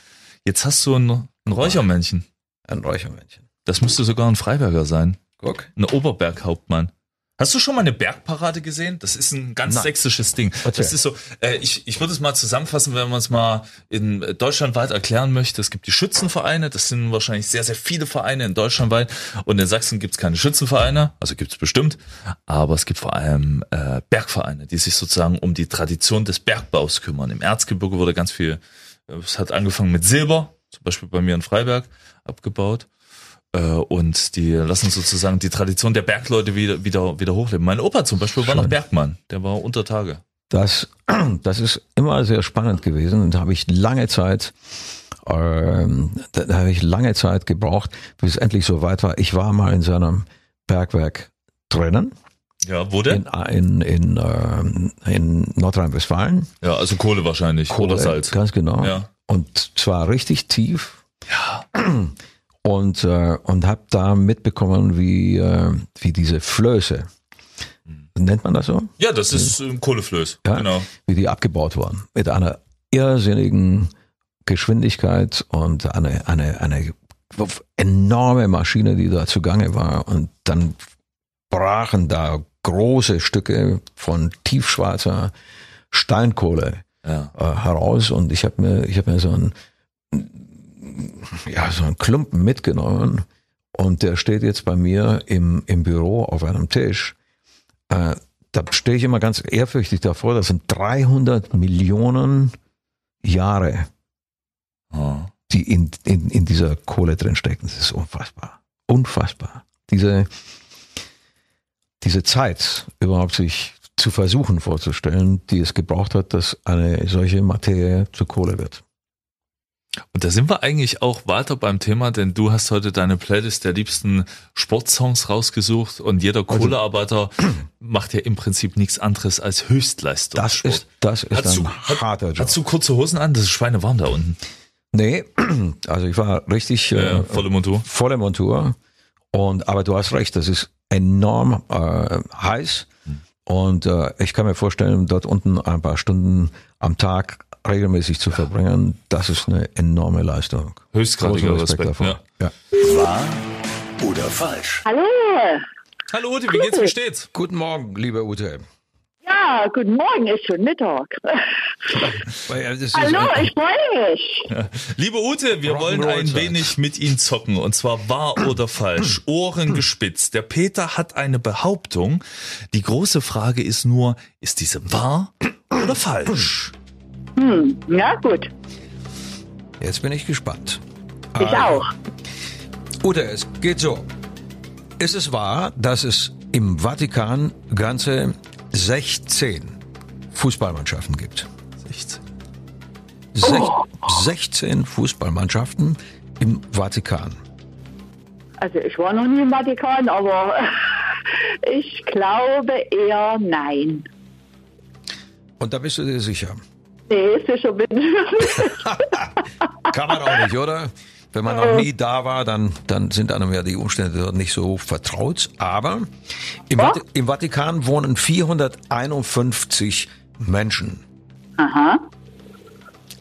Jetzt hast du ein, ein Räuchermännchen. Ein Räuchermännchen. Das müsste sogar ein Freiberger sein. Guck. Ein Oberberghauptmann. Hast du schon mal eine Bergparade gesehen? Das ist ein ganz Nein. sächsisches Ding. Okay. Das ist so, äh, ich, ich würde es mal zusammenfassen, wenn man es mal in Deutschland weit erklären möchte. Es gibt die Schützenvereine, das sind wahrscheinlich sehr, sehr viele Vereine in Deutschland weit. Und in Sachsen gibt es keine Schützenvereine, also gibt es bestimmt, aber es gibt vor allem äh, Bergvereine, die sich sozusagen um die Tradition des Bergbaus kümmern. Im Erzgebirge wurde ganz viel, äh, es hat angefangen mit Silber, zum Beispiel bei mir in Freiberg, abgebaut. Äh, und die lassen sozusagen die Tradition der Bergleute wieder, wieder, wieder hochleben. Mein Opa zum Beispiel war Schön. noch Bergmann, der war unter Tage. Das, das ist immer sehr spannend gewesen und da habe ich lange Zeit, ähm, da, da habe ich lange Zeit gebraucht, bis es endlich so weit war. Ich war mal in so einem Bergwerk drinnen. Ja, wo denn? In, in, in, äh, in Nordrhein-Westfalen. Ja, also Kohle wahrscheinlich Kohle, oder Salz. Ganz genau. Ja. Und zwar richtig tief. Ja. und, äh, und habe da mitbekommen, wie, äh, wie diese Flöße, nennt man das so? Ja, das ist ein Kohleflöß, ja, genau. Wie die abgebaut wurden. Mit einer irrsinnigen Geschwindigkeit und eine, eine, eine enorme Maschine, die da zugange war. Und dann brachen da große Stücke von tiefschwarzer Steinkohle ja. äh, heraus. Und ich habe mir, ich habe mir so ein ja, so einen Klumpen mitgenommen und der steht jetzt bei mir im, im Büro auf einem Tisch. Äh, da stehe ich immer ganz ehrfürchtig davor, das sind 300 Millionen Jahre, oh. die in, in, in dieser Kohle drin stecken. Das ist unfassbar. Unfassbar. Diese, diese Zeit überhaupt sich zu versuchen vorzustellen, die es gebraucht hat, dass eine solche Materie zu Kohle wird. Und da sind wir eigentlich auch weiter beim Thema, denn du hast heute deine Playlist der liebsten Sportsongs rausgesucht und jeder also Kohlearbeiter macht ja im Prinzip nichts anderes als Höchstleistung. Das ist, das ist hast ein du, harter Job. Hast du kurze Hosen an? Das ist schweinewarm da unten. Nee, also ich war richtig ja, äh, volle Montur. Volle Montur. Und aber du hast recht, das ist enorm äh, heiß. Hm. Und äh, ich kann mir vorstellen, dort unten ein paar Stunden am Tag regelmäßig zu verbringen, das ist eine enorme Leistung. Höchstgradiger Respekt, Respekt davon. Ja. Wahr oder falsch? Hallo. Hallo Ute, wie geht's, wie steht's? Guten Morgen, liebe Ute. Ja, guten Morgen, ist schon Mittag. Hallo, ich freue mich. Ja. Liebe Ute, wir wollen ein wenig mit Ihnen zocken und zwar wahr oder falsch. Ohren gespitzt. Der Peter hat eine Behauptung. Die große Frage ist nur, ist diese wahr oder falsch? Hm, ja, gut. Jetzt bin ich gespannt. Ich also, auch. Ute, es geht so. Ist es wahr, dass es im Vatikan ganze 16 Fußballmannschaften gibt. 16. Sech 16 Fußballmannschaften im Vatikan. Also ich war noch nie im Vatikan, aber ich glaube eher nein. Und da bist du dir sicher? Nee, sicher bin ich nicht. Kann man auch nicht, oder? Wenn man noch nie da war, dann, dann sind einem ja die Umstände dort nicht so vertraut. Aber im, Ja? Vati im Vatikan wohnen 451 Menschen. Aha.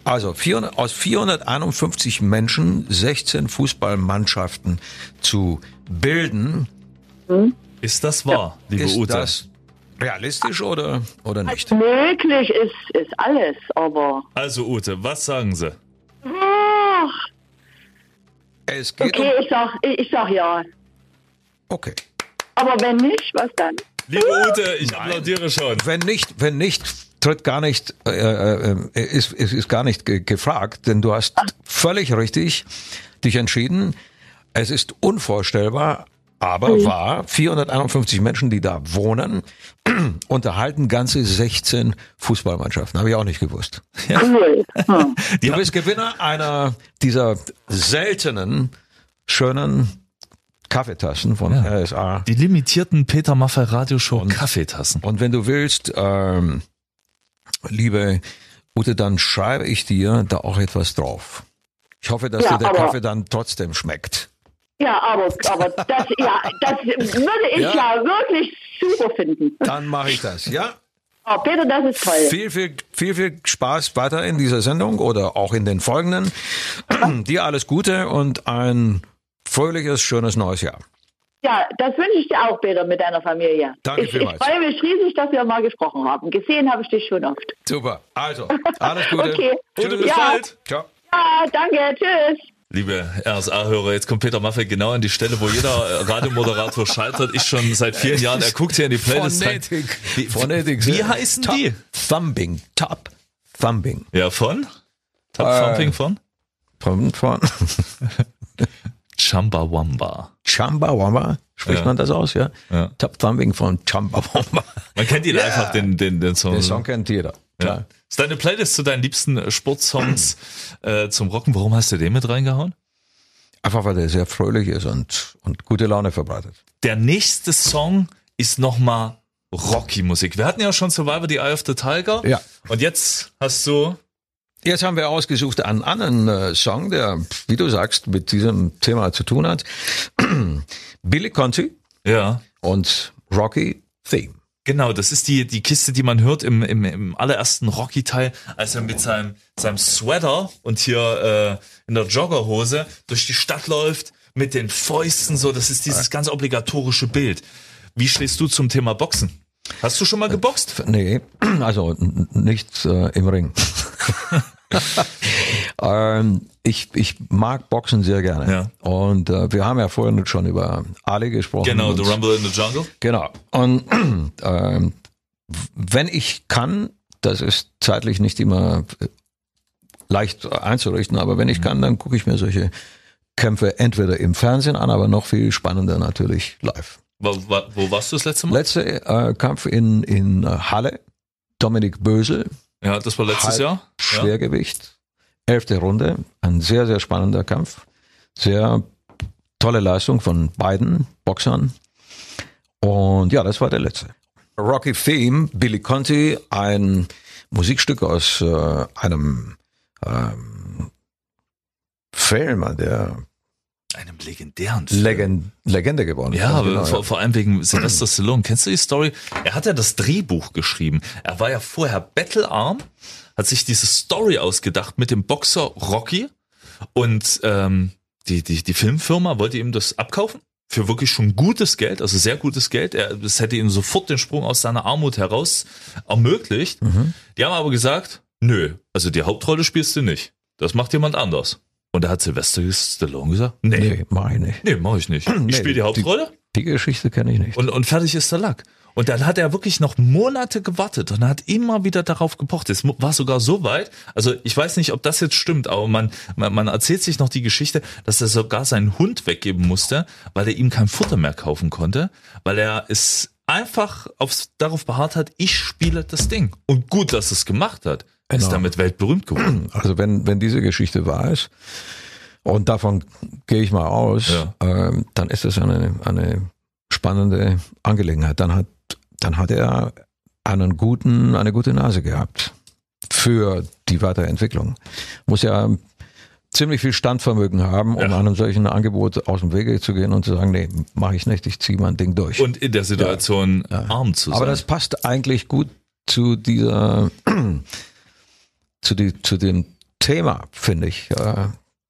Also 400, aus 451 Menschen 16 Fußballmannschaften zu bilden, Ist das wahr, liebe ist Ute? das realistisch oder, oder nicht? Möglich ist, ist alles, aber. Also Ute, was sagen Sie? Ach, Es geht okay, um... ich sag, ich, ich sag ja. Okay. Aber wenn nicht, was dann? Liebe Ute, ich applaudiere schon. Wenn nicht, wenn nicht, tritt gar nicht, äh, äh, äh, ist, ist, ist gar nicht ge gefragt, denn du hast völlig richtig dich entschieden. Es ist unvorstellbar, aber wahr. 451 Menschen, die da wohnen, unterhalten ganze 16 Fußballmannschaften. Habe ich auch nicht gewusst. Cool. Hm. Du bist Gewinner einer dieser seltenen, schönen Kaffeetassen von RSA. Die limitierten Peter Maffay Radioshow Kaffeetassen. Und wenn du willst, ähm, liebe Ute, dann schreibe ich dir da auch etwas drauf. Ich hoffe, dass Ja, dir der Kaffee dann trotzdem schmeckt. Ja, aber, aber das, ja, das würde ich Ja. ja, wirklich super finden. Dann mache ich das, ja? Oh, Peter, das ist toll. Viel, viel, viel, viel Spaß weiter in dieser Sendung oder auch in den folgenden. Dir alles Gute und ein fröhliches, schönes neues Jahr. Ja, das wünsche ich dir auch, Peter, mit deiner Familie. Danke ich, ich vielmals. freue mich riesig, dass wir mal gesprochen haben. Gesehen habe ich dich schon oft. Super. Also, alles Gute. Okay. Bis Ja. bald. Ciao. Ja, danke, tschüss. Liebe RSA-Hörer, jetzt kommt Peter Maffay genau an die Stelle, wo jeder Radiomoderator scheitert. Ich schon seit vielen Jahren. Er guckt hier in die Playlist rein. Phonetik. Wie, wie heißen Top die? Thumbing. Top Thumbing. Ja, von? Top Äh, Thumping von? Von, von Chumbawamba. Chumbawamba. Spricht Ja. man das aus, ja? Ja. Top Thumbing von Chumbawamba. Man kennt ihn einfach, den, den, den Song. Den Song kennt jeder. Ja. Klar. Ist deine Playlist zu deinen liebsten äh, Sportsongs äh, zum Rocken? Warum hast du den mit reingehauen? Einfach weil der sehr fröhlich ist und, und gute Laune verbreitet. Der nächste Song ist nochmal Rocky-Musik. Wir hatten ja schon Survivor the Eye of the Tiger. Ja. Und jetzt hast du Jetzt haben wir ausgesucht einen anderen äh, Song, der, wie du sagst, mit diesem Thema zu tun hat. Billy Conti ja. und Rocky Theme. Genau, das ist die, die Kiste, die man hört im, im, im allerersten Rocky-Teil, als er mit seinem, seinem Sweater und hier äh, in der Joggerhose durch die Stadt läuft, mit den Fäusten so. Das ist dieses ganz obligatorische Bild. Wie stehst du zum Thema Boxen? Hast du schon mal geboxt? Nee, also n- nicht äh, im Ring. ähm, ich, ich mag Boxen sehr gerne. Ja. Und äh, wir haben ja vorhin schon über Ali gesprochen. Genau, The Rumble in the Jungle. Genau. Und ähm, wenn ich kann, das ist zeitlich nicht immer äh, leicht einzurichten, aber wenn ich kann, dann gucke ich mir solche Kämpfe entweder im Fernsehen an, aber noch viel spannender natürlich live. Wo, wo, wo warst du das letzte Mal? Letzter äh, Kampf in, in äh, Halle, Dominik Bösel, ja, das war letztes Halb- Jahr. Ja. Elfte Runde, ein sehr, sehr spannender Kampf. Sehr tolle Leistung von beiden Boxern. Und ja, das war der letzte. Rocky Theme, Billy Conti, ein Musikstück aus äh, einem ähm, Film, der Einem legendären Film. Legend, Legende geworden ist. Ja, aber Genau, vor, vor allem wegen Sylvester Stallone. Kennst du die Story? Er hat ja das Drehbuch geschrieben. Er war ja vorher battlearm, hat sich diese Story ausgedacht mit dem Boxer Rocky und ähm, die, die, die Filmfirma wollte ihm das abkaufen für wirklich schon gutes Geld, also sehr gutes Geld. Er, das hätte ihm sofort den Sprung aus seiner Armut heraus ermöglicht. Die haben aber gesagt, nö, also die Hauptrolle spielst du nicht. Das macht jemand anders. Und da hat Sylvester Stallone gesagt, nee, nee, Nee, mach ich nicht. mach ich nicht. Ich Nee, spiele die Hauptrolle. Die Geschichte kenne ich nicht. Und, und fertig ist der Lack. Und dann hat er wirklich noch Monate gewartet und hat immer wieder darauf gepocht. Es war sogar so weit, also ich weiß nicht, ob das jetzt stimmt, aber man, man, man erzählt sich noch die Geschichte, dass er sogar seinen Hund weggeben musste, weil er ihm kein Futter mehr kaufen konnte, weil er es einfach aufs, darauf beharrt hat, ich spiele das Ding. Und gut, dass es gemacht hat. Er ist Genau. damit weltberühmt geworden. Also wenn, wenn diese Geschichte wahr ist, und davon gehe ich mal aus, Ja. ähm, dann ist das eine, eine spannende Angelegenheit. Dann hat, dann hat er einen guten, eine gute Nase gehabt für die Weiterentwicklung. Muss ja ziemlich viel Standvermögen haben, um Ja. einem solchen Angebot aus dem Wege zu gehen und zu sagen, nee, mache ich nicht, ich ziehe mein Ding durch. Und in der Situation arm zu sein. Aber das passt eigentlich gut zu dieser, zu, die, zu dem Thema, finde ich.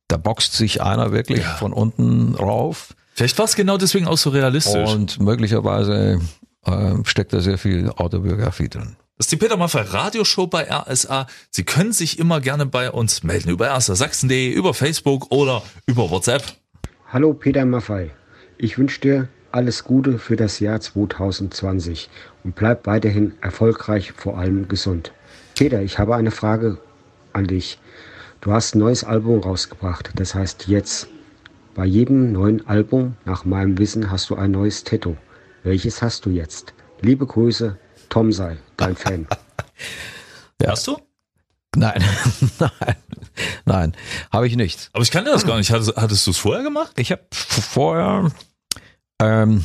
Da boxt sich einer wirklich Ja. von unten rauf Vielleicht war es genau deswegen auch so realistisch. und möglicherweise äh, steckt da sehr viel Autobiografie drin. Das ist die Peter Maffay Radioshow bei RSA. Sie können sich immer gerne bei uns melden über rsa-sachsen.de, über Facebook oder über WhatsApp. Hallo Peter Maffei. Ich wünsche dir alles Gute für das Jahr 2020 und bleib weiterhin erfolgreich, vor allem gesund. Peter, ich habe eine Frage an dich. Du hast ein neues Album rausgebracht, das heißt jetzt. Bei jedem neuen Album, nach meinem Wissen, hast du ein neues Tattoo. Welches hast du jetzt? Liebe Grüße, Tom sei, dein Fan. Hast du? Nein, nein, nein, habe ich nicht. Aber ich kannte das gar nicht. Hattest, hattest du es vorher gemacht? Ich habe vorher ähm,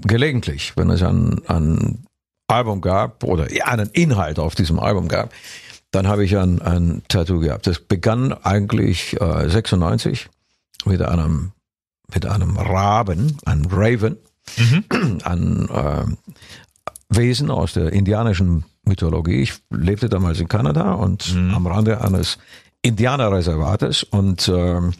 gelegentlich, wenn es ein, ein Album gab oder ja, einen Inhalt auf diesem Album gab, dann habe ich ein, ein Tattoo gehabt. Das begann eigentlich äh, 96 mit einem mit einem Raben, einem Raven, ein äh, Wesen aus der indianischen Mythologie. Ich lebte damals in Kanada und am Rande eines Indianerreservates und ähm,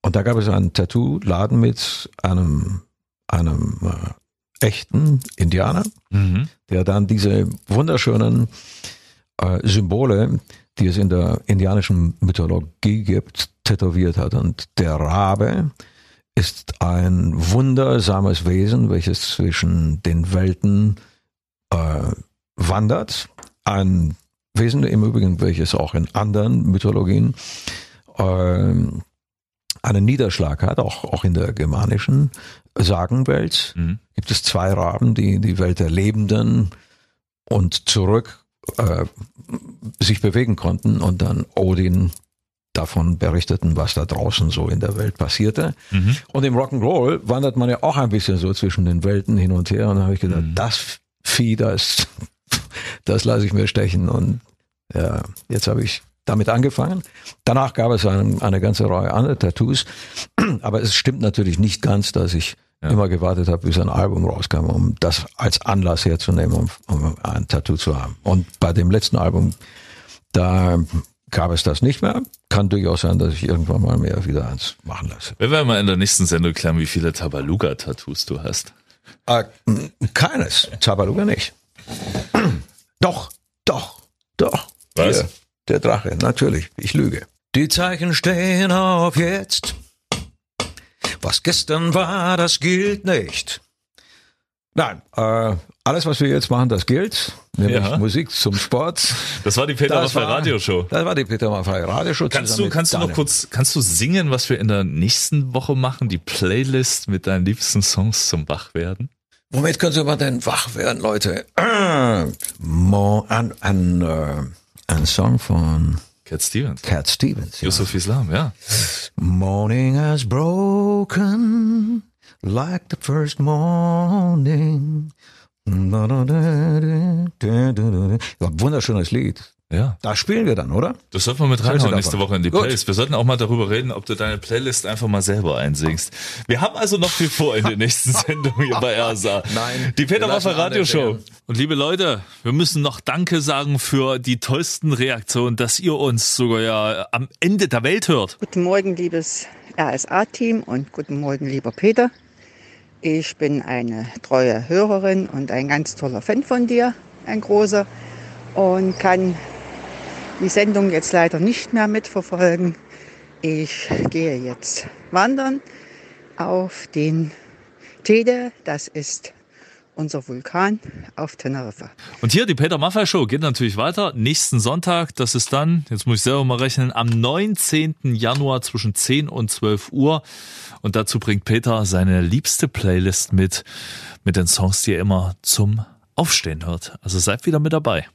und da gab es einen Tattoo-Laden mit einem einem äh, echten Indianer, Mhm. der dann diese wunderschönen äh, Symbole, die es in der indianischen Mythologie gibt, tätowiert hat. Und der Rabe ist ein wundersames Wesen, welches zwischen den Welten äh, wandert. Ein Wesen im Übrigen, welches auch in anderen Mythologien ähm, einen Niederschlag hat, auch, auch in der germanischen Sagenwelt Mhm. gibt es zwei Raben, die in die Welt der Lebenden und zurück äh, sich bewegen konnten und dann Odin davon berichteten, was da draußen so in der Welt passierte. Mhm. Und im Rock'n'Roll wandert man ja auch ein bisschen so zwischen den Welten hin und her und da habe ich gedacht, das Vieh, das, das lasse ich mir stechen und ja, jetzt habe ich damit angefangen. Danach gab es ein, eine ganze Reihe anderer Tattoos, aber es stimmt natürlich nicht ganz, dass ich Ja. immer gewartet habe, bis ein Album rauskam, um das als Anlass herzunehmen, um, um ein Tattoo zu haben. Und bei dem letzten Album, da gab es das nicht mehr. Kann durchaus sein, dass ich irgendwann mal mehr wieder eins machen lasse. Wir werden mal in der nächsten Sendung klären, wie viele Tabaluga-Tattoos du hast. Äh, keines. Zabaluga nicht. Doch, doch, doch. Was? Hier, der Drache, natürlich. Ich lüge. Die Zeichen stehen auf jetzt. Was gestern war, das gilt nicht. Nein, äh, alles, was wir jetzt machen, das gilt. Nämlich Ja. Musik zum Sport. Das war die Peter Maffay Radioshow. Das war die Peter Maffay Radioshow. Kannst du, kannst du noch kurz, kannst du singen, was wir in der nächsten Woche machen? Die Playlist mit deinen liebsten Songs zum Wachwerden? Womit können Sie mal denn wach werden, Leute? Ein, ein, äh, ein Song von Cat Stevens. Cat Stevens. Ja. Yusuf Islam, ja. Morning has broken like the first morning. Wunderschönes Lied. Ja. Da spielen wir dann, oder? Das sollten wir mit reinhauen nächste? Woche in die Gut. Playlist. Wir sollten auch mal darüber reden, ob du deine Playlist einfach mal selber einsingst. Wir haben also noch viel vor in den nächsten Sendungen hier bei RSA. Nein, Die Peter Waffer Radioshow. Und liebe Leute, wir müssen noch Danke sagen für die tollsten Reaktionen, dass ihr uns sogar ja am Ende der Welt hört. Guten Morgen, liebes RSA-Team und guten Morgen, lieber Peter. Ich bin eine treue Hörerin und ein ganz toller Fan von dir, ein großer, und kann die Sendung jetzt leider nicht mehr mitverfolgen. Ich gehe jetzt wandern auf den Tede, das ist unser Vulkan auf Teneriffa. Und hier die Peter Maffay Show geht natürlich weiter. Nächsten Sonntag, das ist dann, jetzt muss ich selber mal rechnen, am 19. Januar zwischen 10 und 12 Uhr. Und dazu bringt Peter seine liebste Playlist mit, mit den Songs, die er immer zum Aufstehen hört. Also seid wieder mit dabei.